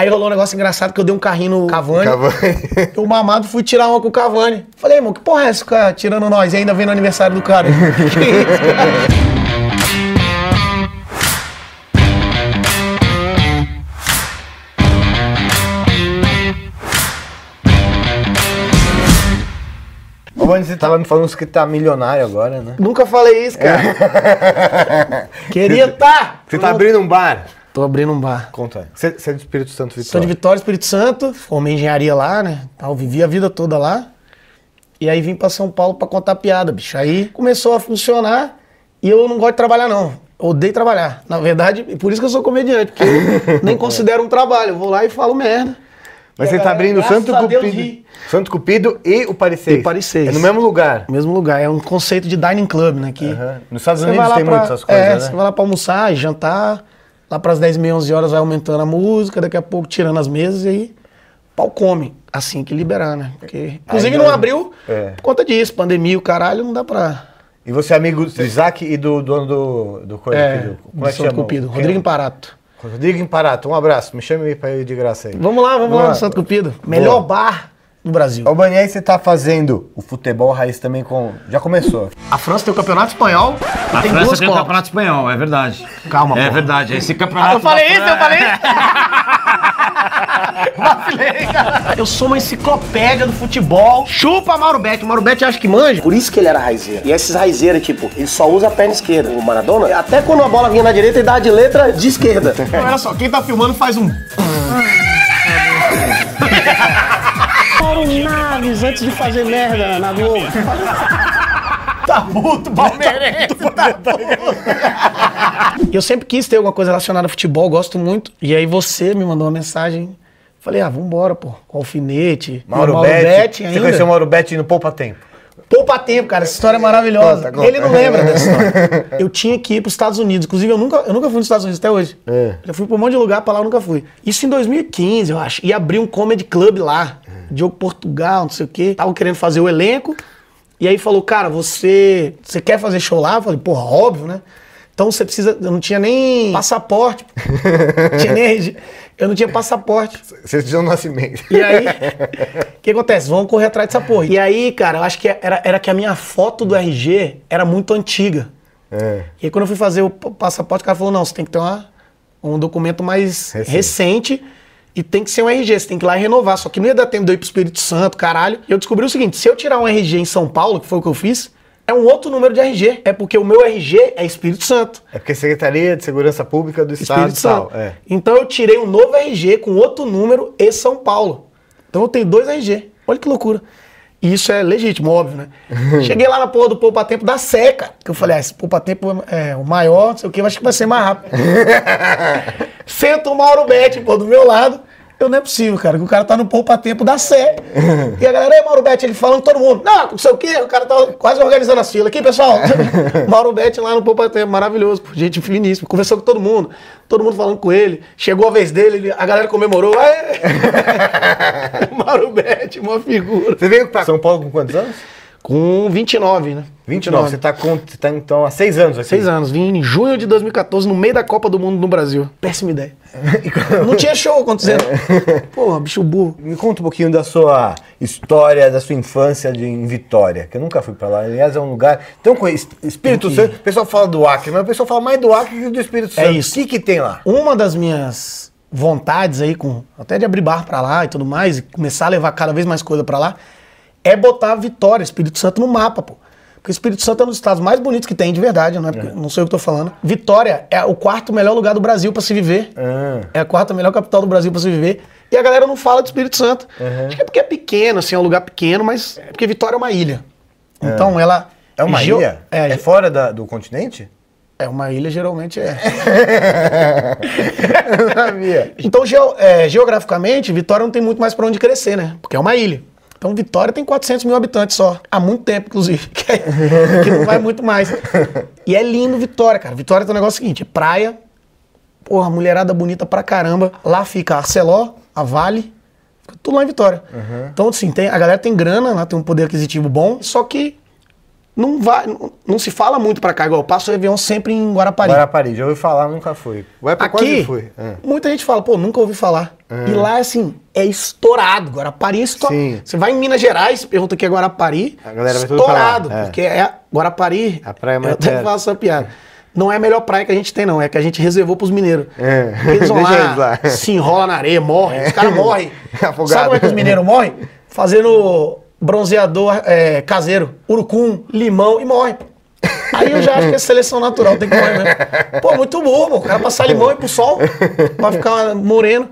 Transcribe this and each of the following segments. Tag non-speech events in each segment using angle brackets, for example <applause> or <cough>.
Aí rolou um negócio engraçado que eu dei um carrinho no Cavani. Cavani. O mamado fui tirar uma com o Cavani. Falei, irmão, que porra é essa, cara, tirando nós e ainda vem no aniversário do cara? <laughs> que isso, cara? Você tava me falando que tá milionário agora, né? Nunca falei isso, cara. <laughs> Queria estar. Você tá abrindo um bar. Tô abrindo um bar. Conta. Você, é do Espírito Santo Vitória. Sou de Vitória, Espírito Santo, formei engenharia lá, né? Tal, vivi a vida toda lá. E aí vim pra São Paulo pra contar piada, bicho. Aí começou a funcionar e eu não gosto de trabalhar, não. Odeio trabalhar. Na verdade, por isso que eu sou comediante, porque eu <laughs> nem considero um trabalho. Eu vou lá e falo merda. Mas você tá galera, abrindo Santo Cupido. ri. Santo Cupido e o 6. E Paris 6. É no mesmo lugar. Mesmo lugar. É um conceito de dining club, né? Que. Nos Estados Unidos tem pra- muitas essas coisas, é, né? Você vai lá pra almoçar e jantar. Lá pras 10 meia, 11 horas vai aumentando a música. Daqui a pouco tirando as mesas e aí pau come. Assim que liberar, né? Porque, inclusive não- não abriu É. por conta disso. Pandemia, o caralho, não dá pra... E você é amigo do Isaac e do dono do, do coisa É, do- Como é que Santo chama? Cupido. Quem? Rodrigo Imparato. Rodrigo Imparato. Um abraço. Me chame aí pra ir de graça aí. Vamos lá, vamos, Vamos lá lá. no Santo Cupido. Melhor bar do Brasil. Ô, Bani, aí você tá fazendo o futebol raiz também com... Já começou. A França tem o campeonato espanhol. A tem França tem o campeonato espanhol, é verdade. Calma, É pô. verdade. Esse campeonato. Ah, eu falei isso, Fran- eu falei cara. <laughs> Eu sou uma enciclopédia do futebol. Chupa Mauro Betti. O Mauro Betti acha que manja. Por isso que ele era raizeiro. E esses raizeiros, tipo, ele só usa a perna esquerda. O Maradona, até quando a bola vinha na direita, ele dava de letra de esquerda. Então, olha só, quem tá filmando faz um... <laughs> Mauro Naves, antes de fazer merda na Globo. <laughs> Tá puto, palmeirense. Tá eu sempre quis ter alguma coisa relacionada a futebol, gosto muito. E aí você me mandou uma mensagem. Falei, ah, vambora, pô. Com alfinete. Mauro, E o Betti. ainda. Você conheceu o Mauro Betti no Poupa Tempo? Poupa tempo, cara. Essa história é maravilhosa. Conta, conta. Ele não lembra dessa <laughs> história. Eu tinha que ir pros Estados Unidos. Inclusive, eu nunca, eu nunca fui nos Estados Unidos até hoje. É. Já fui pra um monte de lugar, pra lá eu nunca fui. Isso em 2015, eu acho. E abri um comedy club lá. Diogo Portugal, não sei o quê. Tava querendo fazer o elenco. E aí falou, cara, você, você quer fazer show lá? Eu falei, porra, óbvio, né? Então você precisa. Eu não tinha nem <laughs> passaporte. Tinha nem. Eu não tinha passaporte. Vocês tinham nascimento. E aí, o que acontece? Vamos correr atrás dessa porra. E aí, cara, eu acho que era, era que a minha foto do RG era muito antiga. É. E aí, quando eu fui fazer o passaporte, o cara falou: não, você tem que ter uma, um documento mais Recente. recente. E tem que ser um RG, você tem que ir lá e renovar. Só que não ia dar tempo de eu ir pro Espírito Santo, caralho. E eu descobri o seguinte: se eu tirar um RG em São Paulo, que foi o que eu fiz, é um outro número de RG. É porque o meu RG é Espírito Santo. É porque é Secretaria de Segurança Pública do Estado Espírito e tal. Santo. É. Então eu tirei um novo RG com outro número e São Paulo. Então eu tenho dois RG. Olha que loucura. E isso é legítimo, óbvio, né? <laughs> Cheguei lá na porra do Poupa Tempo da Seca. Que eu falei, ah, esse Poupa Tempo é o maior, não sei o que, acho que vai ser mais rápido. <laughs> Senta o Mauro Betti, pô, do meu lado. Eu não é possível, cara, que o cara tá no Poupa Tempo da Sé. E a galera, aí, Mauro Betti, ele falando todo mundo. Não, não sei o quê, o cara tá quase organizando as filas. Aqui, pessoal. <laughs> Mauro Betti lá no Poupa Tempo, maravilhoso, gente finíssima. Conversou com todo mundo, todo mundo falando com ele. Chegou a vez dele, ele- a galera comemorou. Aê! <laughs> Mauro Betti, uma figura. Você veio pra São Paulo com quantos anos? Com 29, né? 29. Você tá, com, você tá então há seis anos aqui. Seis anos. Vim em junho de 2014, no meio da Copa do Mundo no Brasil. Péssima ideia. <laughs> Não tinha show acontecendo. <laughs> Porra, bicho burro. Me conta um pouquinho da sua história, da sua infância de, em Vitória, que eu nunca fui pra lá. Aliás, é um lugar tão conhecido. Espírito que- Santo, o pessoal fala do Acre, mas o pessoal fala mais do Acre que do Espírito É Santo. isso. O que, que tem lá? Uma das minhas vontades aí, com até de abrir bar pra lá e tudo mais, e começar a levar cada vez mais coisa pra lá, é botar Vitória, Espírito Santo no mapa, pô. Porque o Espírito Santo é um dos estados mais bonitos que tem, de verdade, não, é porque- não sei o que eu tô falando. Vitória é o quarto melhor lugar do Brasil pra se viver. Ah. É a quarta melhor capital do Brasil pra se viver. E a galera não fala do Espírito Santo. Acho que é porque é pequeno, assim, é um lugar pequeno, mas é porque Vitória é uma ilha. Então ela. É uma ilha? É, É fora da- do continente? é uma ilha, geralmente é. <laughs> Eu não sabia. Então, geo- é, geograficamente, Vitória não tem muito mais pra onde crescer, né? Porque é uma ilha. Então, Vitória tem 400 mil habitantes só. Há muito tempo, inclusive. <laughs> Que, é- que não vai muito mais. E é lindo Vitória, cara. Vitória tem um negócio seguinte: praia, porra, mulherada bonita pra caramba. Lá fica a Arceló, a Vale, fica tudo lá em Vitória. Então, assim, tem, a galera tem grana, lá tem um poder aquisitivo bom, só que não, vai, não, não se fala muito pra cá. Igual eu passo o avião sempre em Guarapari. Guarapari, já ouvi falar, nunca fui. Vai pra Aqui, fui. É. muita gente fala, pô, nunca ouvi falar. E lá, assim, é estourado. Guarapari é estourado. Você vai em Minas Gerais, pergunta aqui é Guarapari, A galera estourado. é. Porque é Guarapari, A praia mais eu até faço essa piada. Não é a melhor praia que a gente tem, não. É que a gente reservou pros mineiros. É. <laughs> Eles vão lá, lá. se enrola na areia, morrem. Os caras morrem. <laughs> Afogado. Sabe como é que os mineiros morrem? Fazendo bronzeador é, caseiro. Urucum, limão e morre. Aí eu já acho que é seleção natural, tem que morrer mesmo. Pô, muito pô. o cara passar limão e pro sol pra ficar moreno.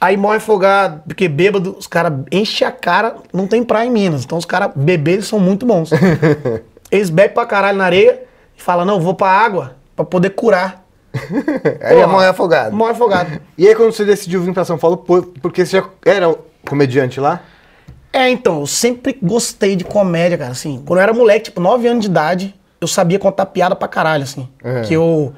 Aí morre afogado, porque bêbado, os caras enchem a cara, não tem praia em Minas. Então os caras eles são muito bons. <laughs> Eles bebem pra caralho na areia e falam, não, vou pra água pra poder curar. <laughs> Aí Porra, é afogado. Morre afogado. E aí quando você decidiu vir pra São Paulo, por- porque você já era comediante lá? É, então, eu sempre gostei de comédia, cara, assim. Quando eu era moleque, tipo, 9 anos de idade, eu sabia contar piada pra caralho, assim. É. Que eu,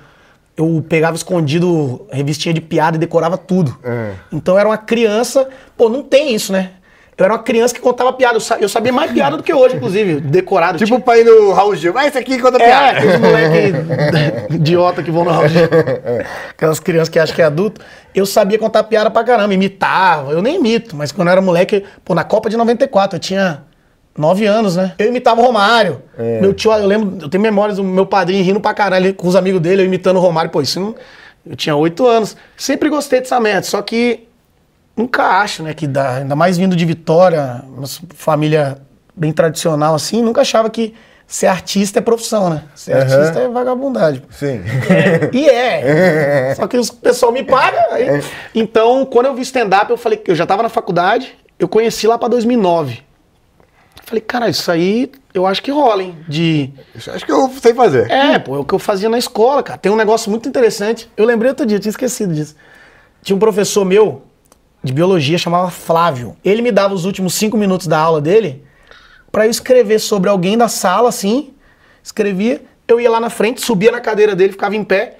eu pegava escondido revistinha de piada e decorava tudo. É. Então eu era uma criança, pô, não tem isso, né? Eu era uma criança que contava piada, eu, sa- eu sabia mais piada do que hoje, inclusive, decorado. Tipo o pai do Raul Gil. Vai, esse aqui conta É, piada. aqueles moleque <laughs> idiota que vão no Raul Gil. Aquelas crianças que acham que é adulto. Eu sabia contar piada pra caramba, imitava. Eu nem imito, mas quando eu era moleque, pô, na Copa de 94, eu tinha nove anos, né? Eu imitava o Romário. Meu tio, eu lembro, eu tenho memórias do meu padrinho rindo pra caralho com os amigos dele, eu imitando o Romário. Pô, isso não... Eu tinha oito anos. Sempre gostei dessa merda, só que nunca acho, né, que dá, ainda mais vindo de Vitória, uma família bem tradicional assim, nunca achava que ser artista é profissão, né? Ser Aham. artista é vagabundagem. Sim. E é. <laughs> Só que o pessoal me paga. aí- Então, quando eu vi stand-up, eu falei que eu já tava na faculdade, eu conheci lá pra 2009. Falei, cara, isso aí eu acho que rola, hein? De. Acho que eu sei fazer. É, pô, é o que eu fazia na escola, cara. Tem um negócio muito interessante. Eu lembrei outro dia, eu tinha esquecido disso. Tinha um professor meu de biologia, chamava Flávio. Ele me dava os últimos cinco minutos da aula dele pra eu escrever sobre alguém da sala, assim. Escrevia, eu ia lá na frente, subia na cadeira dele, ficava em pé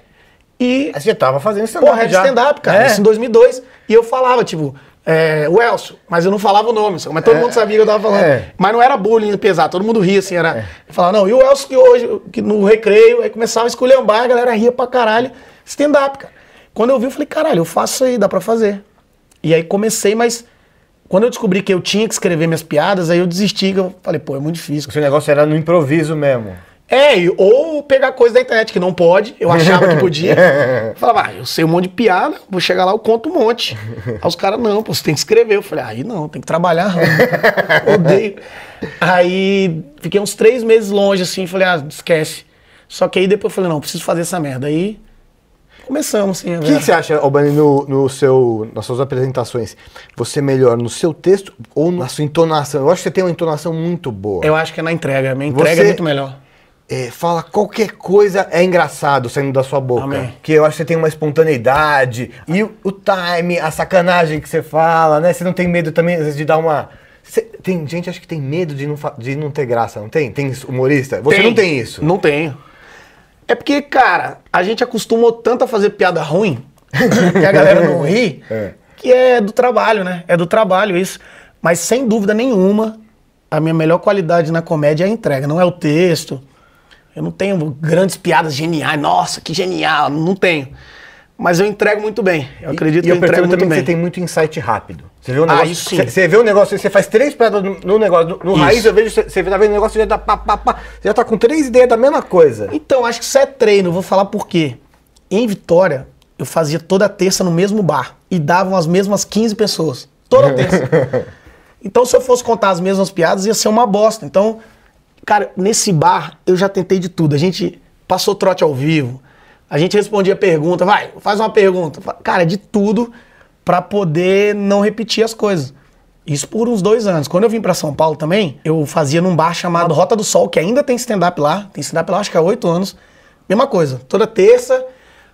e Aí Você tava fazendo stand-up Porra, já. stand-up, cara. É. Isso em 2002. E eu falava, tipo, é, o Elcio, mas eu não falava o nome, mas todo mundo sabia que eu tava falando. é. Mas não era bullying pesado, todo mundo ria, assim, era... Eu falava, não, e o Elcio que hoje, que no recreio, aí começava a esculhambar, a galera ria pra caralho. Stand-up, cara. Quando eu vi, eu falei, caralho, eu faço isso aí, dá pra fazer. E aí comecei, mas quando eu descobri que eu tinha que escrever minhas piadas, aí eu desisti, eu falei, pô, é muito difícil. O seu negócio era no improviso mesmo. É, ou pegar coisa da internet que não pode, eu achava que podia. <laughs> Falava, ah, eu sei um monte de piada, vou chegar lá, eu conto um monte. Aí os caras, não, pô, você tem que escrever. Eu falei, aí não, tem que trabalhar. <laughs> Odeio. Aí fiquei uns três meses longe, assim, falei, ah, esquece. Só que aí depois eu falei, não, preciso fazer essa merda. Aí começamos, assim. a O que, que você acha, Albani, no, no seu, nas suas apresentações? Você melhor no seu texto ou na sua entonação? Eu acho que você tem uma entonação muito boa. Eu acho que é na entrega, minha entrega Você- é muito melhor. É, fala qualquer coisa é engraçado saindo da sua boca. Amém. Que eu acho que você tem uma espontaneidade. E o, o time, a sacanagem que você fala, né? Você não tem medo também, às vezes, de dar uma. Você- tem gente acho que tem medo de não, de não ter graça, não tem? Tem humorista? Você não tem isso. Não tenho. É porque, cara, a gente acostumou tanto a fazer piada ruim <laughs> que a galera não ri, É. que é do trabalho, né? É do trabalho isso. Mas sem dúvida nenhuma, a minha melhor qualidade na comédia é a entrega, não é o texto. Eu não tenho grandes piadas geniais, nossa, que genial, não tenho. Mas eu entrego muito bem. Eu acredito e que eu eu entrego muito bem. você tem muito insight rápido. Você vê um Ah, negócio. isso sim. Você, você vê um negócio, você faz três piadas no, no negócio. No, no raiz, eu vejo, você, você tá vendo o negócio, já tá, pá, pá, pá, você já tá com três ideias da mesma coisa. Então, acho que isso é treino, vou falar por quê. Em Vitória, eu fazia toda terça no mesmo bar e davam as mesmas 15 pessoas. Toda <laughs> terça. então, se eu fosse contar as mesmas piadas, ia ser uma bosta. Então, cara, nesse bar eu já tentei de tudo. A gente passou trote ao vivo, a gente respondia pergunta, vai, faz uma pergunta. Cara, de tudo pra poder não repetir as coisas. Isso por uns dois anos. Quando eu vim pra São Paulo também, eu fazia num bar chamado Rota do Sol, que ainda tem stand-up lá. Tem stand-up lá, acho que há oito anos. Mesma coisa. Toda terça,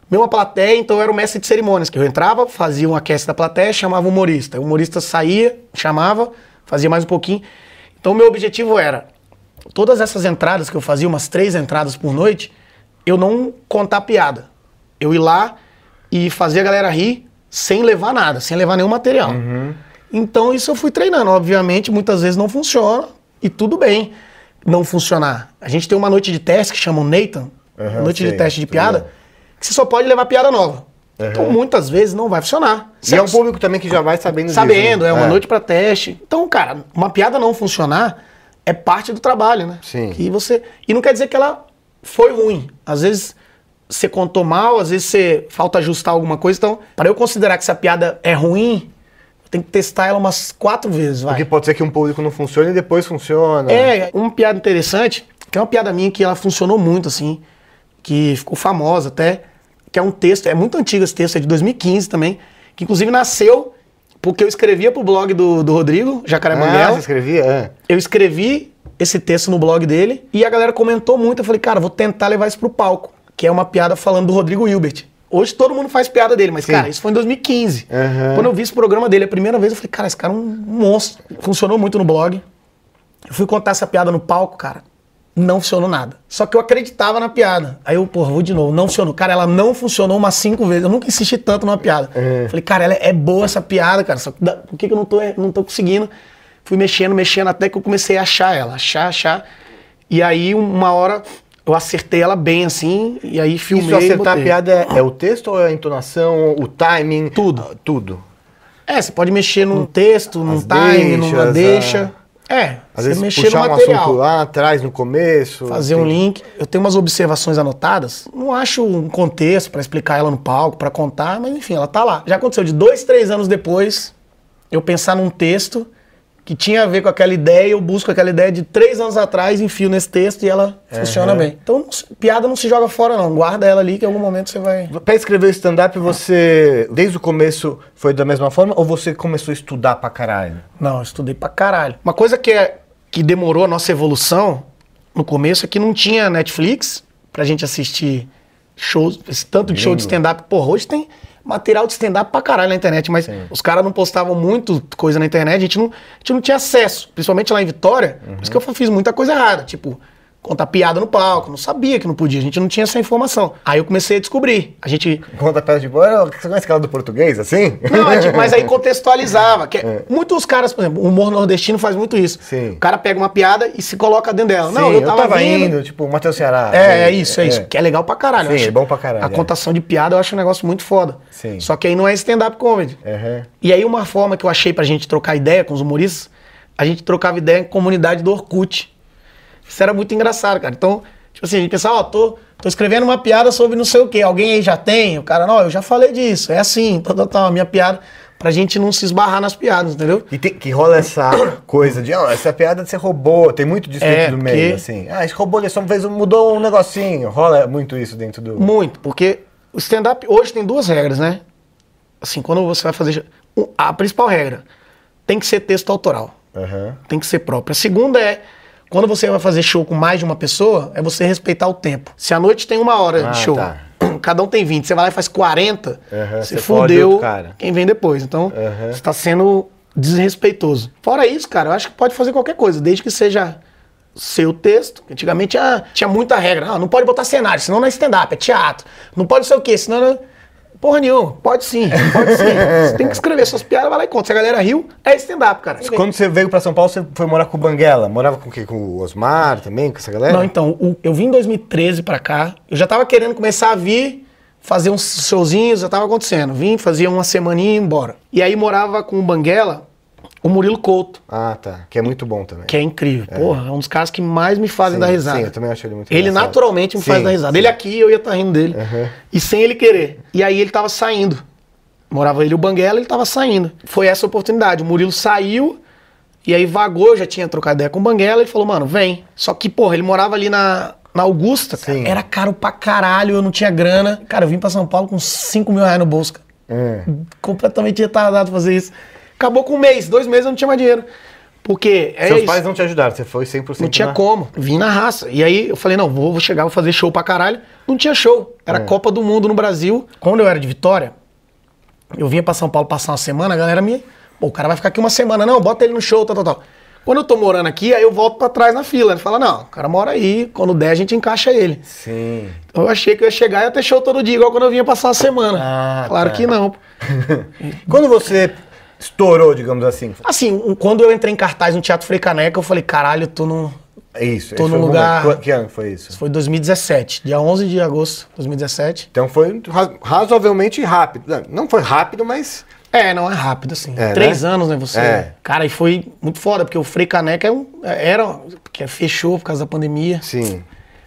mesma plateia, então eu era o mestre de cerimônias. Que eu entrava, fazia um aquece da plateia, chamava o humorista. O humorista saía, chamava, fazia mais um pouquinho. Então o meu objetivo era, todas essas entradas que eu fazia, umas três entradas por noite, eu não contar piada. Eu ir lá e fazer a galera rir sem levar nada, sem levar nenhum material. Então isso eu fui treinando. Obviamente, muitas vezes não funciona e tudo bem não funcionar. A gente tem uma noite de teste que chama o Nathan, Aham, noite sei, de teste de piada, ligado. que você só pode levar piada nova. Então, muitas vezes não vai funcionar. E é um público também que já vai sabendo disso, Sabendo, né? é uma noite pra teste. Então, cara, uma piada não funcionar é parte do trabalho, né? Sim. Que você e não quer dizer que ela foi ruim. Às vezes você contou mal, às vezes você falta ajustar alguma coisa. Então, para eu considerar que essa piada é ruim, eu tenho que testar ela umas quatro vezes, vai. Porque pode ser que um público não funcione e depois funciona. É, uma piada interessante, que é uma piada minha que ela funcionou muito, assim, que ficou famosa até, que é um texto, é muito antigo esse texto, é de 2015 também, que inclusive nasceu porque eu escrevia pro blog do, do Rodrigo, Jacaré Ah, Manguela. você escrevia? É. Eu escrevi esse texto no blog dele e a galera comentou muito. Eu falei, cara, vou tentar levar isso pro palco, que é uma piada falando do Rodrigo Hilbert. Hoje todo mundo faz piada dele, mas, Sim. cara, isso foi em 2015. Aham. Quando eu vi esse programa dele a primeira vez, eu falei, cara, esse cara é um monstro. Funcionou muito no blog. Eu fui contar essa piada no palco, cara. Não funcionou nada. Só que eu acreditava na piada. Aí eu, porra, vou de novo. Não funcionou. Cara, ela não funcionou umas cinco vezes. Eu nunca insisti tanto numa piada. Falei, cara, ela é boa essa piada, cara. Só que por que, que eu não tô, não tô conseguindo? Fui mexendo, mexendo, até que eu comecei a achar ela. Achar, achar. E aí, uma hora, eu acertei ela bem, assim. E aí, filmei Isso acertar a piada é, é o texto ou é a entonação, o timing? Tudo. Ah, Tudo. É, você pode mexer num texto, num As time, numa deixas, deixa. É, Às você vezes puxar no um assunto lá atrás, no começo. fazer um link. Eu tenho umas observações anotadas. Não acho um contexto pra explicar ela no palco, pra contar, mas enfim, ela tá lá. Já aconteceu de dois, três anos depois, eu pensar num texto que tinha a ver com aquela ideia, eu busco aquela ideia de três anos atrás, enfio nesse texto e ela funciona bem. Então, piada não se joga fora, não. Guarda ela ali que em algum momento você vai. Pra escrever o stand-up, você, desde o começo, foi da mesma forma ou você começou a estudar pra caralho? Não, eu estudei pra caralho. Uma coisa que, é, que demorou a nossa evolução no começo é que não tinha Netflix pra gente assistir shows, esse tanto de show de stand-up. Porra, hoje tem material de stand-up pra caralho na internet, mas os caras não postavam muito coisa na internet, a gente não, a gente não tinha acesso, principalmente lá em Vitória. Por isso que eu fiz muita coisa errada, tipo, contar piada no palco, não sabia que não podia, a gente não tinha essa informação. Aí eu comecei a descobrir. A gente Conta pedra de boa, você conhece aquela do português, assim? não, é tipo, mas aí <laughs> contextualizava. Que é- Muitos caras, por exemplo, o humor nordestino faz muito isso. Sim. O cara pega uma piada e se coloca dentro dela. não, Sim, eu tava, vindo. indo, tipo, o Matheus Ceará. É, é isso, é, isso. Que é legal pra caralho. eu Sim, é bom pra caralho, A é. contação de piada eu acho um negócio muito foda. Sim. Só que aí não é stand-up comedy. Aham. E aí uma forma que eu achei pra gente trocar ideia com os humoristas, a gente trocava ideia em comunidade do Orkut. Isso era muito engraçado, cara. Então, tipo assim, a gente pensava, ó, tô, tô escrevendo uma piada sobre não sei o quê. Alguém aí já tem? O cara, não, eu já falei disso. É assim, tá, tá, tá, a minha piada. Pra gente não se esbarrar nas piadas, entendeu? E tem, que rola essa coisa de, ó, essa piada você roubou, tem muito disso É, dentro do meio, porque- assim. Ah, esse roubou, ele só fez, mudou um negocinho. Rola muito isso dentro do... Muito, porque o stand-up hoje tem duas regras, né? Assim, quando você vai fazer. A principal regra tem que ser texto autoral. Aham. tem que ser próprio. A segunda é, quando você vai fazer show com mais de uma pessoa, é você respeitar o tempo. Se a noite tem uma hora Ah, de show, tá. <clears throat> cada um tem 20, você vai lá e faz 40, Aham, você você fudeu quem vem depois. Então, Aham. você está sendo desrespeitoso. Fora isso, cara, eu acho que pode fazer qualquer coisa, desde que seja seu texto. Antigamente ah, tinha muita regra. Ah, não pode botar cenário, senão não é stand-up, é teatro. Não pode ser o quê, senão... Não... Porra nenhuma. Pode sim, pode sim. <laughs> Você tem que escrever suas piadas, vai lá e conta. Se a galera riu, é stand-up, cara. Quando você veio pra São Paulo, você foi morar com o Banguela. Morava com o quê? Com o Osmar também, com essa galera? Não, então, o- eu vim em 2013 pra cá. Eu já tava querendo começar a vir, fazer uns showzinhos, já tava acontecendo. Vim, fazia uma semaninha e ia embora. E aí morava com o Banguela, o Murilo Couto, Ah, tá. Que é muito bom também. que é incrível. Porra, é um dos caras que mais me fazem Sim, dar risada. sim, eu também acho ele muito Ele engraçado. naturalmente me Sim, faz dar risada. sim. Ele aqui, eu ia estar rindo dele. Aham. E sem ele querer. E aí ele tava saindo. Morava ele o Banguela, ele tava saindo. Foi essa a oportunidade. O Murilo saiu, e aí vagou, já tinha trocado ideia com o Banguela, ele falou, mano, vem. Só que, porra, ele morava ali na, na Augusta, cara. Sim. Era caro pra caralho, eu não tinha grana. Cara, eu vim pra São Paulo com 5 mil reais no bolso, cara. É. Completamente retardado fazer isso. Acabou com um mês, dois meses eu não tinha mais dinheiro. Porque é Seus isso. pais não te ajudaram, você foi 100% Não tinha na... como. Vim na raça. E aí eu falei, não, vou, vou chegar, vou fazer show pra caralho. Não tinha show. Era É. Copa do Mundo no Brasil. Quando eu era de Vitória, eu vinha pra São Paulo passar uma semana, a galera me. Pô, o cara vai ficar aqui uma semana, não, bota ele no show, tal, tal, tal. Quando eu tô morando aqui, aí eu volto pra trás na fila. Ele fala, não, o cara mora aí, quando der a gente encaixa ele. Sim. Eu achei que eu ia chegar e ia ter show todo dia, igual quando eu vinha passar uma semana. Ah, claro tá. que não. <laughs> Quando você estourou, digamos assim, Assim, quando eu entrei em cartaz no Teatro Frei Caneca, eu falei, caralho, eu tô no, É Isso. Tô num lugar- momento. Que ano foi isso? Isso foi 2017, dia 11 de agosto de 2017. Então foi ra- razoavelmente rápido. Não, Não foi rápido, mas. É, não é rápido assim. É, Três né? anos, né, você? É. Cara, e foi muito foda, porque o Frei Caneca é um, era, porque fechou por causa da pandemia. Sim.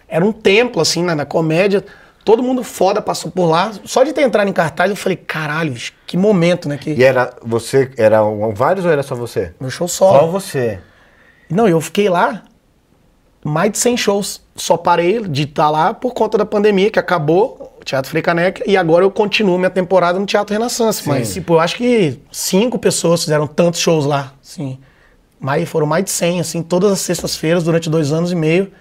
Era um templo, assim, na, na comédia. Todo mundo foda passou por lá. Só de ter entrado em cartaz, eu falei, caralho, bicho, que momento, né? Que E era você, eram vários ou era só você? meu show Só solo. você. Não, eu fiquei lá mais de 100 shows. Só parei de estar lá por conta da pandemia, que acabou, o Teatro Frei Caneca, e agora eu continuo minha temporada no Teatro Renaissance. Mas, tipo, eu acho que cinco pessoas fizeram tantos shows lá, assim. Mais, foram mais de 100, assim, todas as sextas-feiras, durante dois anos e meio,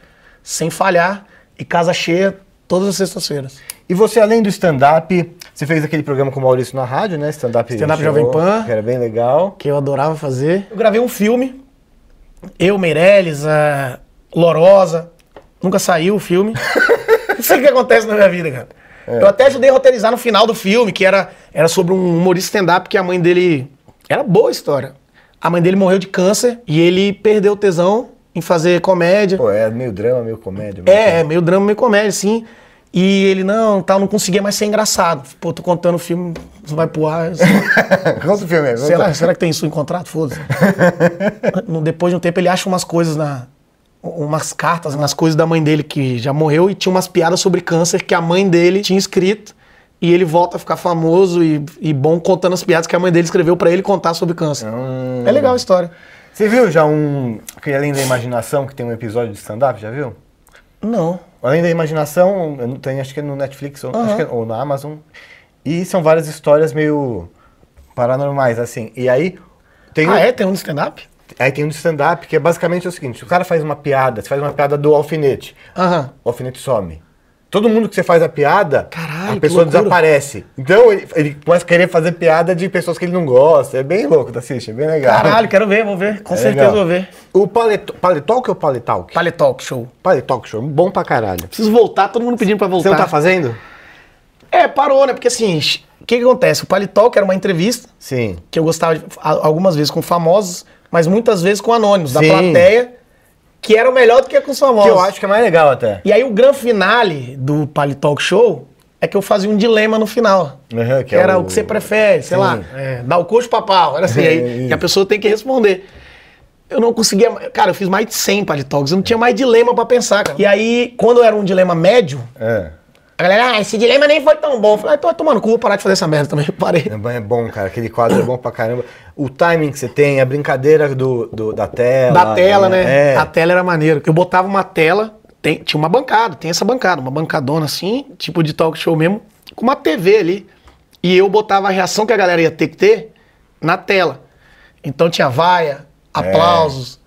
sem falhar, e casa cheia todas as sextas-feiras. E você, além do stand-up, você fez aquele programa com o Maurício na rádio, né? Stand-up Stand-up Jovem Pan. Que era bem legal. que eu adorava fazer. Eu gravei um filme, eu, Meirelles, a Lorosa, nunca saiu o filme. <laughs> Não sei o que acontece na minha vida, cara. Eu até ajudei a roteirizar no final do filme, que era, era sobre um humorista stand-up que a mãe dele... Era boa a história. A mãe dele morreu de câncer e ele perdeu o tesão em fazer comédia. Pô, é meio drama, meio comédia. É, é meio drama, meio comédia, sim. E ele, não, tal, não conseguia mais ser engraçado. Pô, tô contando o filme, você vai pro ar. <laughs> Conta o filme conta. lá, será que tem isso em contrato? Foda-se. <laughs> Depois de um tempo ele acha umas coisas na. umas cartas nas coisas da mãe dele que já morreu e tinha umas piadas sobre câncer que a mãe dele tinha escrito. E ele volta a ficar famoso e, e bom contando as piadas que a mãe dele escreveu pra ele contar sobre câncer. Hum. É legal a história. Você viu já um. Que Além da Imaginação, que tem um episódio de stand-up, já viu? Não. Além da Imaginação, tenho, acho que é no Netflix ou, que é- ou na Amazon. E são várias histórias meio paranormais, assim. E aí tem, um- Ah, é? Tem um de stand-up? aí tem um de stand-up que é basicamente o seguinte: o cara faz uma piada, você faz uma piada do alfinete, Aham. o alfinete some. Todo mundo que você faz a piada, Caralho, a pessoa desaparece. Então ele, ele começa a querer fazer piada de pessoas que ele não gosta. É bem louco, tá assiste? É bem legal. Caralho, quero ver, vou ver. Com É certeza legal. vou ver. O Paletalk ou Paletalk? Paletalk Show. Paletalk Show, bom pra caralho. Preciso voltar, todo mundo pedindo pra voltar. Você não tá fazendo? É, parou, né? Porque assim, o que, que acontece? O Paletalk era uma entrevista Sim. que eu gostava de, algumas vezes com famosos, mas muitas vezes com anônimos, da Sim. plateia, que era melhor do que com os famosos. Que eu acho que é mais legal até. E aí o grande finale do Palitalk Show é que eu fazia um dilema no final. Uhum, que que é era o- o... que você prefere, sei Sim. lá, é, dar o coxo pra pau. Era assim, aí, <laughs> que a pessoa tem que responder. Eu não conseguia. Cara, eu fiz mais de 100 Palitalks, eu não tinha mais dilema pra pensar, cara. E aí, quando era um dilema médio, É. a galera, ah, esse dilema nem foi tão bom. Eu falei, ah, tô tomando cu, vou parar de fazer essa merda também. <laughs> Parei. É bom- É bom, cara. Aquele quadro é bom pra caramba. O timing que você tem, a brincadeira do, do- da tela. da tela, né? É. A tela era maneiro. Eu botava uma tela, tem- tinha uma bancada, tem essa bancada, uma bancadona assim, tipo de talk show mesmo, com uma TV ali. E eu botava a reação que a galera ia ter que ter na tela. Então tinha vaia, aplausos,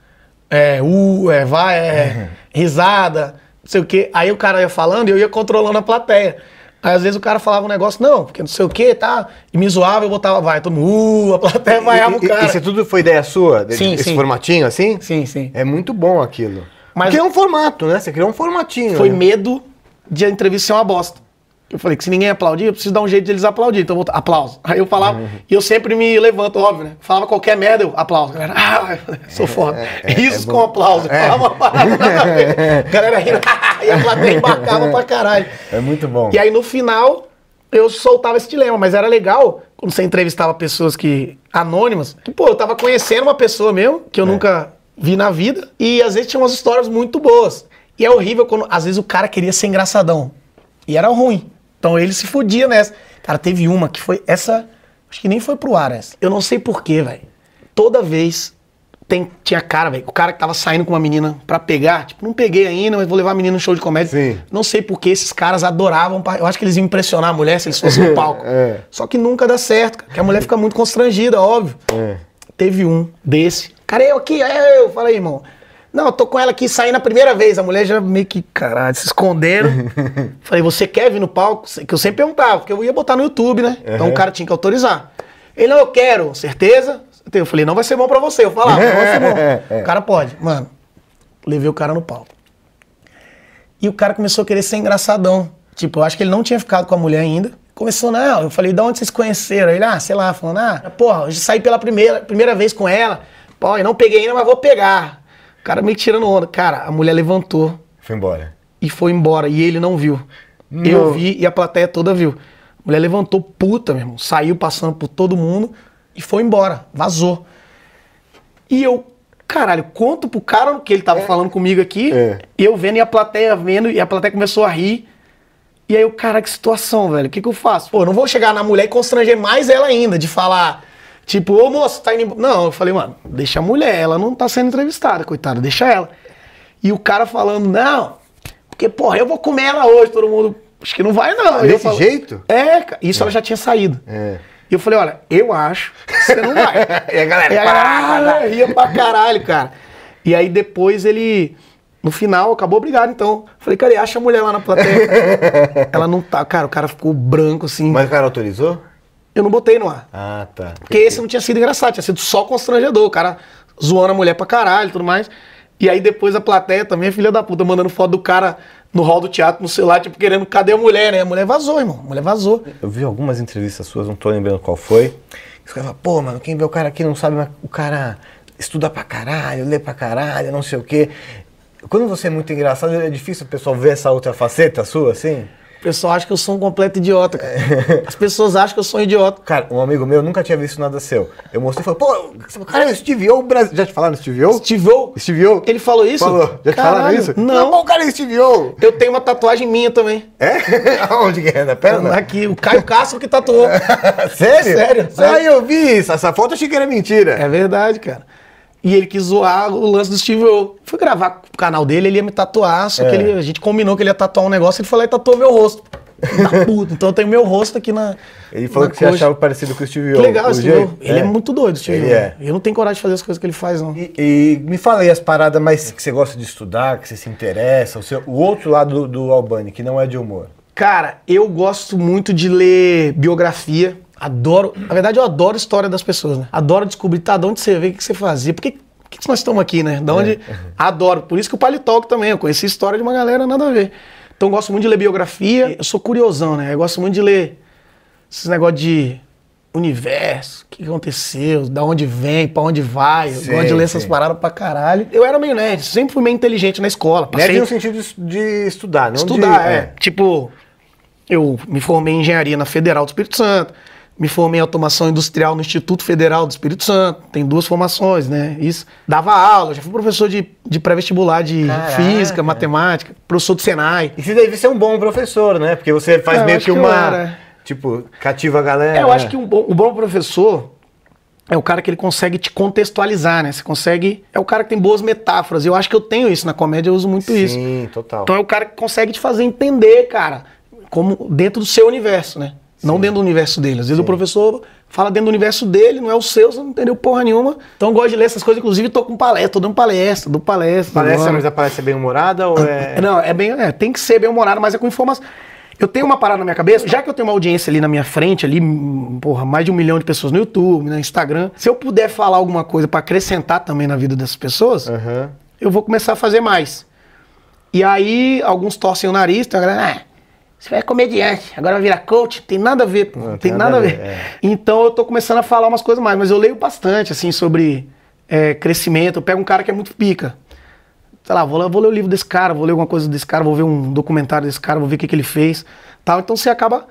é, uh, é, vai, é, risada, sei o quê. Aí o cara ia falando e eu ia controlando a plateia. Aí às vezes o cara falava um negócio, não, porque não sei o quê, tá? E me zoava, eu botava vai, todo mundo, uh, a plateia vaiava o cara. Isso tudo foi ideia sua? Sim, Esse sim. formatinho assim? Sim, sim. É muito bom aquilo. Mas- Porque é um formato, né? Você criou um formatinho. Foi né? medo de a entrevista ser uma bosta. Eu falei que se ninguém aplaudir, eu preciso dar um jeito de eles aplaudirem. Então eu vou aplauso. Aí eu falava, Uhum. e eu sempre me levanto, óbvio, né? Falava qualquer merda, eu aplauso. Galera, <laughs> ah, sou foda. é, Isso é com aplauso. É. Falava uma parada. <laughs> Galera rindo, e a plateia <laughs> embarcava pra caralho. É muito bom. E aí no final, eu soltava esse dilema, mas era legal quando você entrevistava pessoas que anônimas, que pô, eu tava conhecendo uma pessoa mesmo, que eu É. nunca vi na vida, e às vezes tinha umas histórias muito boas. E é horrível quando às vezes o cara queria ser engraçadão. E era ruim. Então ele se fudia nessa. Cara, teve uma que foi essa, acho que nem foi pro ar essa. Eu não sei porquê, velho. Toda vez tem, tinha cara, velho. O cara que tava saindo com uma menina pra pegar, tipo, não peguei ainda, mas vou levar a menina no show de comédia. Sim. Não sei porque esses caras adoravam. Eu acho que eles iam impressionar a mulher se eles fossem <laughs> no palco. É. Só que nunca dá certo, cara, porque a mulher fica muito constrangida, óbvio. É. Teve um desse. Cara, eu aqui, é eu. Falei, irmão. Não, eu tô com ela aqui saindo a primeira vez. A mulher já meio que, caralho, se esconderam. <laughs> Falei, você quer vir no palco? Que eu sempre perguntava, porque eu ia botar no YouTube, né? Então o cara tinha que autorizar. Ele, não, eu quero, certeza? Eu falei, não vai ser bom pra você. Eu falava, não vai ser bom. <laughs> O cara pode. Mano, levei o cara no palco. E o cara começou a querer ser engraçadão. Tipo, eu acho que ele não tinha ficado com a mulher ainda. Começou, não, eu falei, de onde vocês conheceram? Ele, ah, sei lá, falando, ah, porra, eu saí pela primeira, primeira vez com ela. Pô, eu não peguei ainda, mas vou pegar. cara meio que tirando onda. Cara, a mulher levantou Foi embora. e foi embora. E ele não viu. Eu vi e a plateia toda viu. A mulher levantou puta, meu irmão. Saiu passando por todo mundo e foi embora. Vazou. E eu, caralho, conto pro cara que ele tava falando comigo aqui. É. Eu vendo e a plateia vendo. E a plateia começou a rir. E aí eu, cara, que situação, velho. O que, que eu faço? Pô, eu não vou chegar na mulher e constranger mais ela ainda, de falar, tipo, ô moço, tá indo embora. Não, eu falei, mano, deixa a mulher, ela não tá sendo entrevistada, coitada, deixa ela. E o cara falando, não, porque, porra, eu vou comer ela hoje, todo mundo. Acho que não vai, não. Eu Desse falo, jeito? É. Isso ela já tinha saído. É. E eu falei, olha, eu acho que você não vai. <laughs> E a galera, E a galera ria pra caralho, cara. E aí depois ele, no final, acabou brigado, então. Falei, cara, e acha a mulher lá na plateia. <laughs> Ela não tá, cara, o cara ficou branco assim. Mas o cara autorizou? Eu não botei no ar. Ah, tá. Porque esse não tinha sido engraçado, tinha sido só constrangedor. O cara zoando a mulher pra caralho e tudo mais. E aí depois a plateia também, filha da puta, mandando foto do cara no hall do teatro, no celular, tipo, querendo, cadê a mulher, né? A mulher vazou, irmão. A mulher vazou. Eu vi algumas entrevistas suas, não tô lembrando qual foi. Os caras falam, pô, mano, quem vê o cara aqui não sabe, mas o cara estuda pra caralho, lê pra caralho, não sei o quê. Quando você é muito engraçado, é difícil o pessoal ver essa outra faceta sua, assim? O pessoal acha que eu sou um completo idiota, cara. As pessoas acham que eu sou um idiota. Cara, um amigo meu nunca tinha visto nada seu. Eu mostrei e falei, pô, cara é Steve O Brasil. Já te falaram Steve O? Steve O? Steve O? Ele falou isso? Falou. Já te falaram isso? Não. pô, o cara é Steve O. Eu tenho uma tatuagem minha também. É? <laughs> Aonde que é? Na perna? Aqui, o Caio Castro que tatuou. <laughs> sério? Sério, sério. Ah, eu vi isso. Essa foto eu achei que era mentira. É verdade, cara. E ele quis zoar o lance do Steve O. Fui gravar o canal dele, ele ia me tatuar, só que É. ele- a gente combinou que ele ia tatuar um negócio, ele falou e tatuou meu rosto. Da puta. Então eu tenho meu rosto aqui na. Ele falou na que você coxa. achava parecido com o Steve Que O. legal o esse jeito. Steve O. Ele é. muito doido, Steve Ele O. é. Eu não tenho coragem de fazer as coisas que ele faz, não. E, e me fala aí as paradas mais que você gosta de estudar, que você se interessa, o, seu- o outro lado do, do Albani, que não é de humor. Cara, eu gosto muito de ler biografia. Adoro. Na verdade, eu adoro a história das pessoas, né? Adoro descobrir, tá, de onde você veio, o que você fazia. Por que, por que nós estamos aqui, né? Da onde. <laughs> Adoro. Por isso que o Palitalk também. Eu conheci a história de uma galera, nada a ver. Então, eu gosto muito de ler biografia. Eu sou curiosão, né? Eu gosto muito de ler esses negócios de universo, o que aconteceu, da onde vem, pra onde vai. Eu Sim, gosto de ler essas sim. paradas pra caralho. Eu era meio nerd, sempre fui meio inteligente na escola. Nerd no sentido de, estudar, não Estudar, de, é. Tipo, eu me formei em engenharia na Federal do Espírito Santo, me formei em automação industrial no Instituto Federal do Espírito Santo, tem duas formações, né? Isso. Dava aula, já fui professor de, de pré-vestibular de Caraca. física, matemática, professor do Senai. E você deve ser um bom professor, né? Porque você faz É, eu meio que que uma. era. Tipo, cativa a galera. É, eu né? acho que um bom, um bom professor é o cara que ele consegue te contextualizar, né? Você consegue. É o cara que tem boas metáforas. Eu acho que eu tenho isso na comédia, eu uso muito isso. Sim, total. Então é o cara que consegue te fazer entender, cara, como dentro do seu universo, né? Não dentro do universo dele. Às vezes o professor fala dentro do universo dele, não é o seu, você não entendeu porra nenhuma. Então eu gosto de ler essas coisas, inclusive tô com palestra, tô dando palestra, dou palestra. Palestra, agora. mas a palestra é bem humorada ou é. Não, é bem, é, tem que ser bem humorado, mas é com informação. Eu tenho uma parada na minha cabeça, já que eu tenho uma audiência ali na minha frente, ali, porra, mais de um milhão de pessoas no YouTube, no Instagram, se eu puder falar alguma coisa pra acrescentar também na vida dessas pessoas, Aham. eu vou começar a fazer mais. E aí, alguns torcem o nariz, tem a galera, ah, você é comediante, agora vai virar coach, tem nada a ver, Não, tem, nada, a ver. é. Então eu tô começando a falar umas coisas mais, mas eu leio bastante, assim, sobre é, crescimento. Eu pego um cara que é muito pica. Sei lá, vou, vou ler o livro desse cara, vou ler alguma coisa desse cara, vou ver um documentário desse cara, vou ver o que, que ele fez. Tal. Então você acaba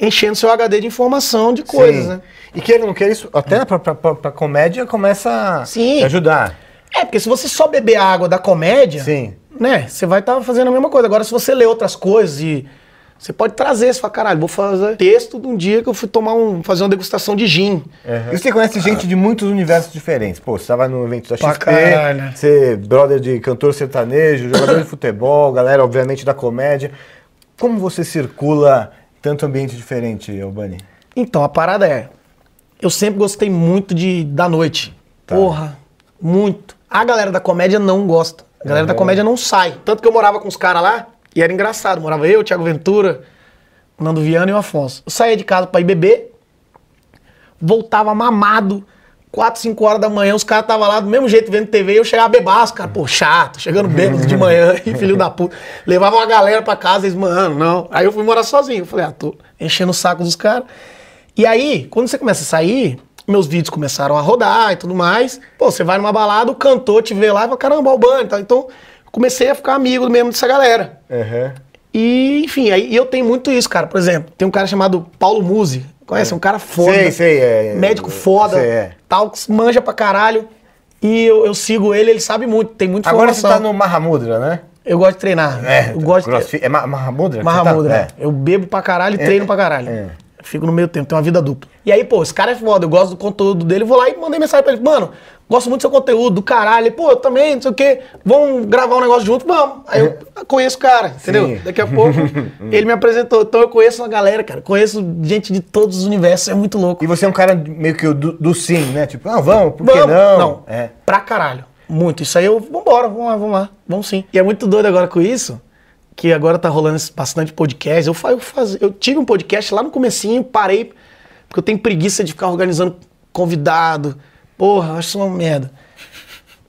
enchendo seu HD de informação de coisas, Sim. né? E queira não queira, isso até pra, pra, pra, pra comédia começa a Sim. te ajudar. É, porque se você só beber a água da comédia, Sim. né, você vai estar fazendo a mesma coisa. Agora, se você lê outras coisas e você pode trazer, você fala, caralho, vou fazer texto de um dia que eu fui tomar um, fazer uma degustação de gin. E você conhece gente de muitos universos diferentes. Pô, você tava no evento da Pra XP, caralho. você é brother de cantor sertanejo, jogador de futebol, <laughs> galera, obviamente, da comédia. Como você circula tanto ambiente diferente, Albani? Então, a parada é, eu sempre gostei muito de da noite. Tá. Porra, muito. A galera da comédia não gosta. A galera da Uhum. comédia não sai. Tanto que eu morava com os caras lá, e era engraçado. Morava eu, o Thiago Ventura, o Nando Viana e o Afonso. Eu saía de casa pra ir beber, voltava mamado, 4, 5 horas da manhã, os caras estavam lá do mesmo jeito vendo TV, e eu chegava bebaço, cara, pô, chato, chegando bêbado de manhã, <laughs> e filho da puta. Levava uma galera pra casa, eles, mano, não. Aí eu fui morar sozinho, eu falei, ah, tô enchendo o saco dos caras. E aí, quando você começa a sair, meus vídeos começaram a rodar e tudo mais. Pô, você vai numa balada, o cantor te vê lá e fala, caramba, Albani, tá? Então, comecei a ficar amigo mesmo dessa galera. Aham. E, enfim, aí eu tenho muito isso, cara. Por exemplo, tem um cara chamado Paulo Musi. Conhece? Um cara foda. Sei, sei, é. Médico foda, Sei, é. tal, que manja pra caralho. E eu, eu sigo ele, ele sabe muito, tem muita Agora você informação. tá no Mahamudra, né? Eu gosto de treinar. É, eu gosto de. É Ma- Mahamudra? você Mahamudra. tá? é. Eu bebo pra caralho e treino pra caralho. é. Fico no meio tempo, tenho uma vida dupla. E aí, pô, esse cara é foda, eu gosto do conteúdo dele, vou lá e mandei mensagem pra ele, mano, gosto muito do seu conteúdo, do caralho. Pô, eu também, não sei o quê, vamos gravar um negócio junto? Vamos. Aí eu conheço o cara, entendeu? Sim. Daqui a pouco <laughs> ele me apresentou. Então eu conheço uma galera, cara, conheço gente de todos os universos, é muito louco. E você é um cara meio que do, do sim, né? Tipo, não, vamos, por que Vamos. não? Não, É. pra caralho. Muito. Isso aí eu, vambora, vamos lá, vamos lá, vamos sim. E é muito doido agora com isso, que agora tá rolando bastante podcast. Eu, eu, faz, eu tive um podcast lá no comecinho, parei, porque eu tenho preguiça de ficar organizando convidado. Porra, eu acho isso uma merda.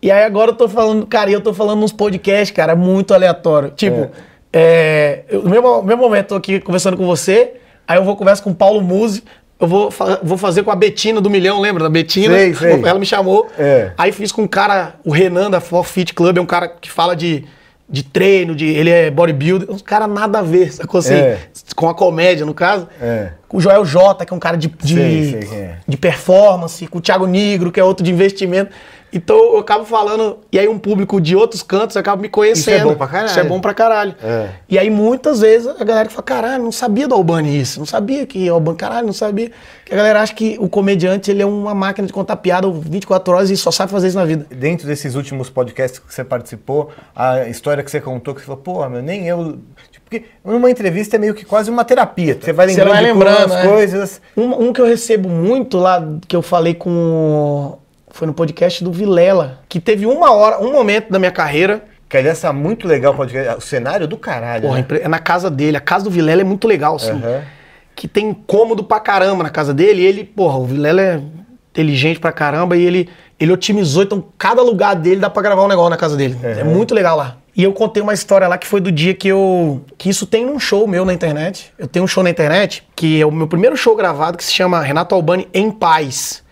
E aí agora eu tô falando, cara, e eu tô falando nos podcasts, cara, muito aleatório. Tipo, é, eu, no mesmo, mesmo momento tô aqui conversando com você, aí eu vou conversar com o Paulo Musi, eu vou, fa- vou fazer com a Betina do Milhão, lembra da Betina? Sei, sei. Ela me chamou. É. Aí fiz com um cara, o Renan da For Fit Club, é um cara que fala de, de treino, de, ele é bodybuilder, um cara nada a ver, sacou assim? É. Com a comédia, no caso. É. Com o Joel J, que é um cara de, de, Sei, sei é. de performance, com o Thiago Negro, que é outro de investimento. Então eu acabo falando, e aí um público de outros cantos acaba me conhecendo. Isso é bom pra caralho. Isso é bom pra caralho. É. E aí muitas vezes a galera fala, caralho, não sabia do Albani isso, não sabia que Albani, caralho, não sabia. Que a galera acha que o comediante ele é uma máquina de contar piada 24 horas e só sabe fazer isso na vida. Dentro desses últimos podcasts que você participou, a história que você contou, que você falou, pô, meu, nem eu. Tipo, porque numa entrevista é meio que quase uma terapia. Você vai Você lembrando, vai de lembrando, as é. coisas. Um, um que eu recebo muito lá, que eu falei com. Foi no podcast do Vilela, que teve uma hora, um momento da minha carreira. Que aliás tá muito legal o podcast. O cenário do caralho. Porra, né? é na casa dele. A casa do Vilela é muito legal, assim. Aham. Que tem cômodo pra caramba na casa dele. E ele, porra, o Vilela é inteligente pra caramba e ele, ele otimizou. Então, cada lugar dele dá pra gravar um negócio na casa dele. É muito legal lá. E eu contei uma história lá que foi do dia que eu. Que isso tem num show meu na internet. Eu tenho um show na internet, que é o meu primeiro show gravado, que se chama Renato Albani em Paz.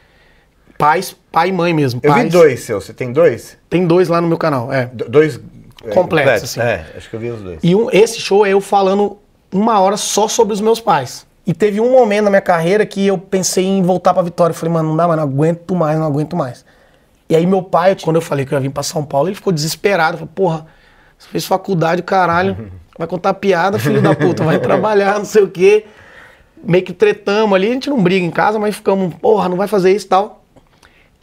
Paz, pai e mãe mesmo. Eu vi Paz. dois seus. Você tem dois? Tem dois lá no meu canal, é. Do- dois. é, Completos, assim. É, acho que eu vi os dois. E um- esse show é eu falando uma hora só sobre os meus pais. E teve um momento na minha carreira que eu pensei em voltar pra Vitória. Eu falei, mano, não dá mais, não aguento mais, não aguento mais. E aí meu pai, quando eu falei que eu ia vir pra São Paulo, ele ficou desesperado. Falou, porra, você fez faculdade, caralho, <laughs> vai contar piada, filho da puta, vai trabalhar, não sei o quê. Meio que tretamos ali, a gente não briga em casa, mas ficamos, porra, não vai fazer isso e tal.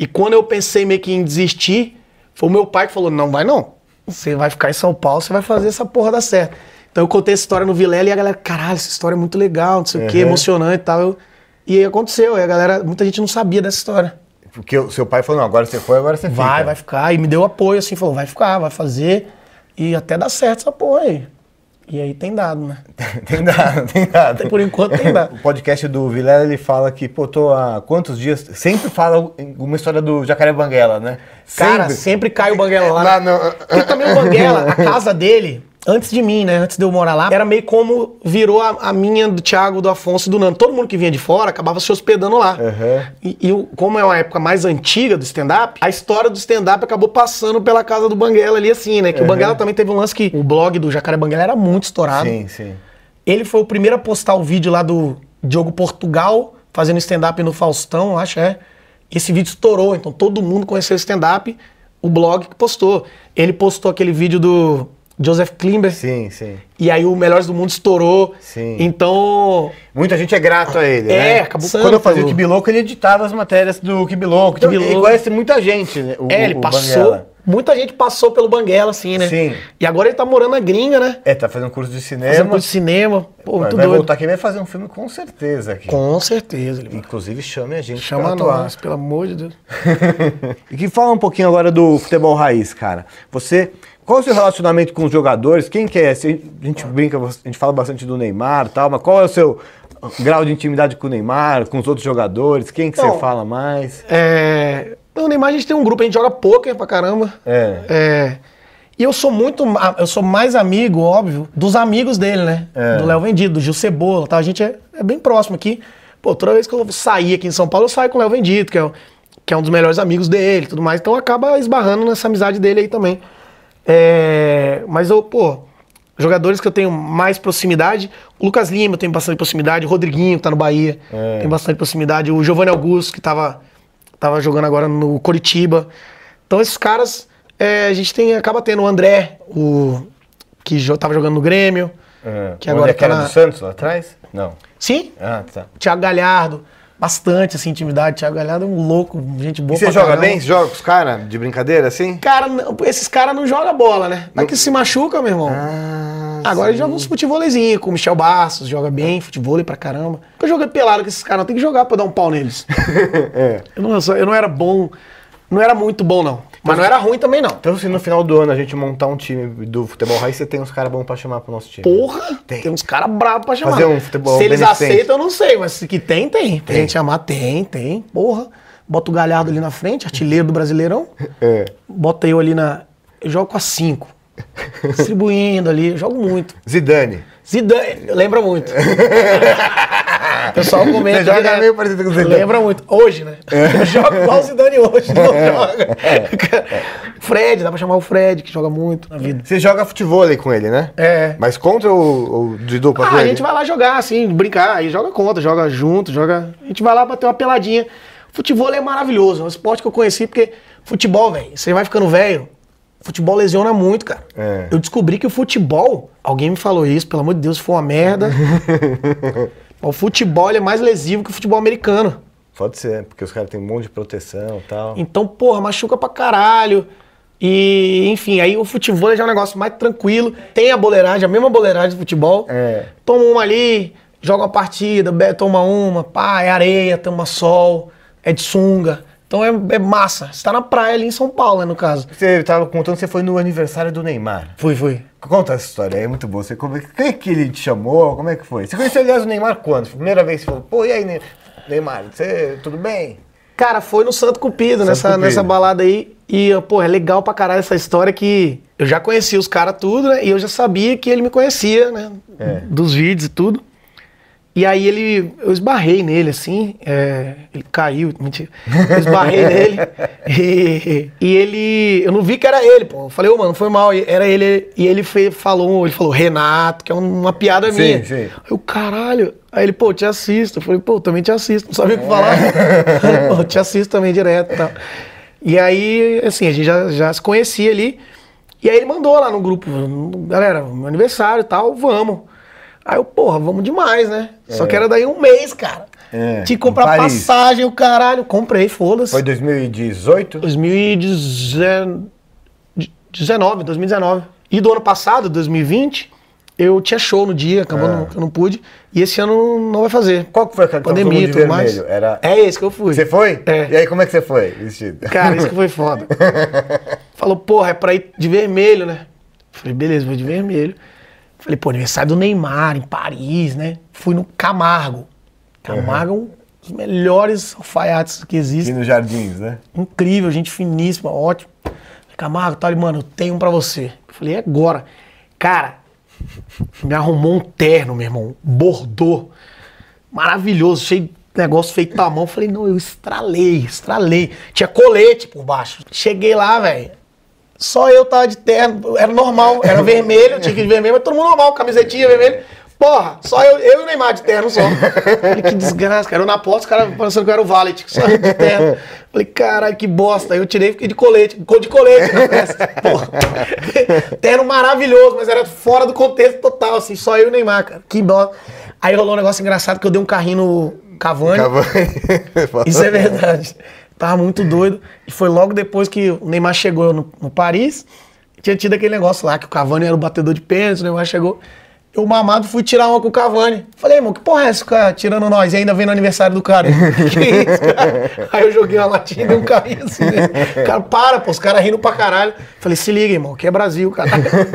E quando eu pensei meio que em desistir, foi o meu pai que falou: não vai não. Você vai ficar em São Paulo, você vai fazer essa porra dar certo. Então eu contei essa história no Vilela e a galera, caralho, essa história é muito legal, não sei o quê, Uhum. emocionante e tal. Eu- e aí aconteceu, e a galera, muita gente não sabia dessa história. Porque o seu pai falou, não, agora você foi, agora você fica. Vai, vai ficar. E me deu apoio, assim, falou, vai ficar, vai fazer. E até dar certo essa porra aí. E aí tem dado, né? <laughs> tem dado, tem dado. Por enquanto tem dado. O podcast do Vilela, ele fala que, pô, tô há quantos dias... Sempre fala uma história do Jacaré Banguela, né? Cara, sempre, cai o Banguela lá. Lá no- também o Banguela, a <laughs> casa dele, antes de mim, né? Antes de eu morar lá, era meio como virou a, a minha do Thiago, do Afonso e do Nando. Todo mundo que vinha de fora acabava se hospedando lá. Aham. E, e como é uma época mais antiga do stand-up, a história do stand-up acabou passando pela casa do Banguela ali, assim, né? Que o Banguela também teve um lance que o blog do Jacaré Banguela era muito estourado. Sim, sim. Ele foi o primeiro a postar o vídeo lá do Diogo Portugal, fazendo stand-up no Faustão, eu acho, é. Esse vídeo estourou, então todo mundo conheceu o stand-up, o blog que postou. Ele postou aquele vídeo do Joseph Klimber, Sim, sim. e aí o Melhores do Mundo estourou. Sim. Então, Muita gente é grato a ele, É, né? acabou Quando eu fazia o. Kibiloco, ele editava as matérias do Kibiloco. Então, Kibiloco. ele conhece muita gente, né? O, é, ele o passou. Banguela. Muita gente passou pelo Banguela, assim, né? Sim. E agora ele tá morando na gringa, né? É, tá fazendo curso de cinema. Fazendo curso de cinema. Pô, Vai- muito vai doido. voltar aqui e vai fazer um filme com certeza aqui. Com certeza. Ele. Inclusive, chame a gente Chama pra atuar. nós, pelo amor de Deus. <laughs> E que fala um pouquinho agora do futebol raiz, cara. Você, qual é o seu relacionamento com os jogadores? Quem que é? A gente brinca, a gente fala bastante do Neymar e tal, mas qual é o seu grau de intimidade com o Neymar, com os outros jogadores? Quem que Então, você fala mais? É. No Neymar a gente tem um grupo, a gente joga pôquer pra caramba. É. É, E eu sou muito. Eu sou mais amigo, óbvio, dos amigos dele, né? É. Do Léo Vendido, do Gil Cebola. Tá? A gente é, é bem próximo aqui. Pô, toda vez que eu sair aqui em São Paulo, eu saio com o Léo Vendito, que é, o- que é um dos melhores amigos dele e tudo mais. Então acaba esbarrando nessa amizade dele aí também. É, mas eu, pô, jogadores que eu tenho mais proximidade, o Lucas Lima eu tenho bastante proximidade, o Rodriguinho, que tá no Bahia, tem bastante proximidade, o Giovanni Augusto, que tava, tava jogando agora no Coritiba. Então esses caras, é, a gente tem, acaba tendo o André, o, que jo, tava jogando no Grêmio, É. que agora é que tá na- do Santos lá atrás? Não. Sim, Ah, tá. Thiago Galhardo, bastante assim, intimidade. Thiago Galhardo é um louco, gente boa E você joga caramba. bem? Você joga com os caras de brincadeira assim? Cara, não- esses caras não jogam bola, né? Mas que se machuca, meu irmão. Ah, Agora ele joga uns futevôleizinhos, com o Michel Bastos, joga bem, futevôlei pra caramba. Eu joguei pelado com esses caras, não tem que jogar pra dar um pau neles. <laughs> é. eu, não, eu só- eu não era bom, não era muito bom, não. Mas não era ruim também, não. Então, se no final do ano a gente montar um time do futebol raiz, você tem uns caras bons pra chamar pro nosso time. Porra, Tem. tem, uns caras bravos pra chamar. Fazer um futebol Se eles beneficente. aceitam, eu não sei, mas se que tem, tem. Pra gente chamar, tem, tem. Porra. Bota o Galhardo ali na frente, artilheiro do Brasileirão. <laughs> É. Bota eu ali na. Eu jogo com a 5. <laughs> Distribuindo ali, eu jogo muito. Zidane. Zidane, lembra muito. <laughs> o pessoal comenta. Você joga direto. meio parecido com o Zidane. Lembra muito. Hoje, né? <laughs> Eu jogo igual o Zidane hoje, não joga. <laughs> Fred, dá pra chamar o Fred, que joga muito na vida. Você joga futebol com ele, né? É. Mas contra ou, ou de dupla Ah, a gente vai lá jogar, assim, brincar, aí joga contra, joga junto, joga. A gente vai lá bater uma peladinha. Futebol é maravilhoso, é um esporte que eu conheci, porque futebol, velho, você vai ficando velho, futebol lesiona muito, cara. É. Eu descobri que o futebol, alguém me falou isso, pelo amor de Deus, foi uma merda. <laughs> o futebol é mais lesivo que o futebol americano. Pode ser, porque os caras têm um monte de proteção e tal. Então, porra, machuca pra caralho. E, enfim, aí o futebol já é um negócio mais tranquilo. Tem a boleiragem, a mesma boleiragem do futebol. É. Toma uma ali, joga uma partida, toma uma, pá, é areia, toma sol, é de sunga. Então é, é massa. Você tá na praia ali em São Paulo, né, no caso. Você tava contando que você foi no aniversário do Neymar. Fui, fui. Conta essa história aí, é muito boa. Você, como, é- quem é que ele te chamou? Como é que foi? Você conheceu, aliás, o Neymar quando? Primeira vez que você falou, pô, e aí, Ne- Neymar, você, tudo bem? Cara, foi no Santo Cupido, nessa, Cupido. nessa balada aí. E, pô, é legal pra caralho essa história que eu já conhecia os caras tudo, né? E eu já sabia que ele me conhecia, né? É. Dos vídeos e tudo. E aí ele, eu esbarrei nele, assim, é, ele caiu, mentira. Eu esbarrei <laughs> nele e, e ele, eu não vi que era ele, pô. Eu falei, ô, mano, foi mal, e era ele. E ele fe- falou, ele falou, Renato, que é uma piada Sim, minha. sim. Eu, caralho. Aí ele, pô, te assisto. Eu falei, pô, também te assisto. Não sabia o que falar. <laughs> <laughs> pô, eu te assisto também direto e tal. E aí, assim, a gente já, já se conhecia ali. E aí ele mandou lá no grupo, galera, meu aniversário e tal, vamos. Aí eu, porra, vamos demais, né? Só que era daí um mês, cara. É, Tinha que comprar passagem, o caralho. Comprei, foda-se. Foi 2018? 2019, 2019. E do ano passado, 2020, eu tinha show no dia, acabou Ah. não, eu não pude. E esse ano não vai fazer. Qual que foi aquela todo Pandemia e tudo mais. Era... É esse que eu fui. Você foi? É. E aí, como é que você foi vestido? Cara, isso que foi foda. <laughs> Falou, porra, é pra ir de vermelho, né? Falei, beleza, vou de vermelho. Falei, pô, aniversário do Neymar, em Paris, né? Fui no Camargo. Camargo é um dos melhores alfaiates que Aqui existem. nos Jardins, né? Incrível, gente finíssima, ótimo. Falei, Camargo, tá ali, mano, eu tenho um pra você. Falei, é agora. Cara, me arrumou um terno, meu irmão, bordô. Maravilhoso, cheio de negócio feito à mão. Falei, não, eu estralei, estralei. Tinha colete por baixo. Cheguei lá, velho. Só eu tava de terno, era normal, era vermelho, tinha que ir de vermelho, mas todo mundo normal, camisetinha vermelha. Porra, só eu, eu e o Neymar de terno só. Falei, que desgraça, cara. Eu na porta, os caras pensando que eu era o Valet, só eu de terno. Falei, caralho, que bosta. Aí eu tirei e fiquei de colete, de colete na festa. Porra. Terno maravilhoso, mas era fora do contexto total, assim, só eu e o Neymar, cara. Que bosta. Aí rolou um negócio engraçado que eu dei um carrinho no Cavani. Cavani. <laughs> Isso é verdade. Tava muito doido. E foi logo depois que o Neymar chegou no, no Paris. Tinha tido aquele negócio lá, que o Cavani era o batedor de pênalti, o Neymar chegou. Eu, mamado, fui tirar uma com o Cavani. Falei, irmão, que porra é essa, cara, tirando nós e ainda vem no aniversário do cara? <laughs> que isso, cara? Aí eu joguei uma latinha e dei um carrinho assim, né? Cara, para, pô, os caras rindo pra caralho. Falei, se liga, irmão, que é Brasil, cara.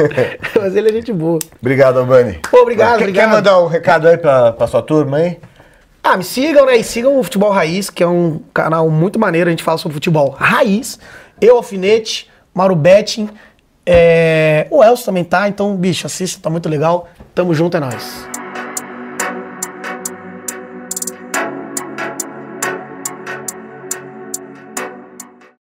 <laughs> Mas ele é gente boa. Obrigado, Albani. Pô, obrigado, obrigado. Quer mandar um recado aí pra, pra sua turma aí? Ah, me sigam, né? E sigam o Futebol Raiz, que é um canal muito maneiro. A gente fala sobre futebol raiz. Eu, Alfinete, Mauro Betting. é, O Elcio também tá. Então, bicho, assista, tá muito legal. Tamo junto, é nóis.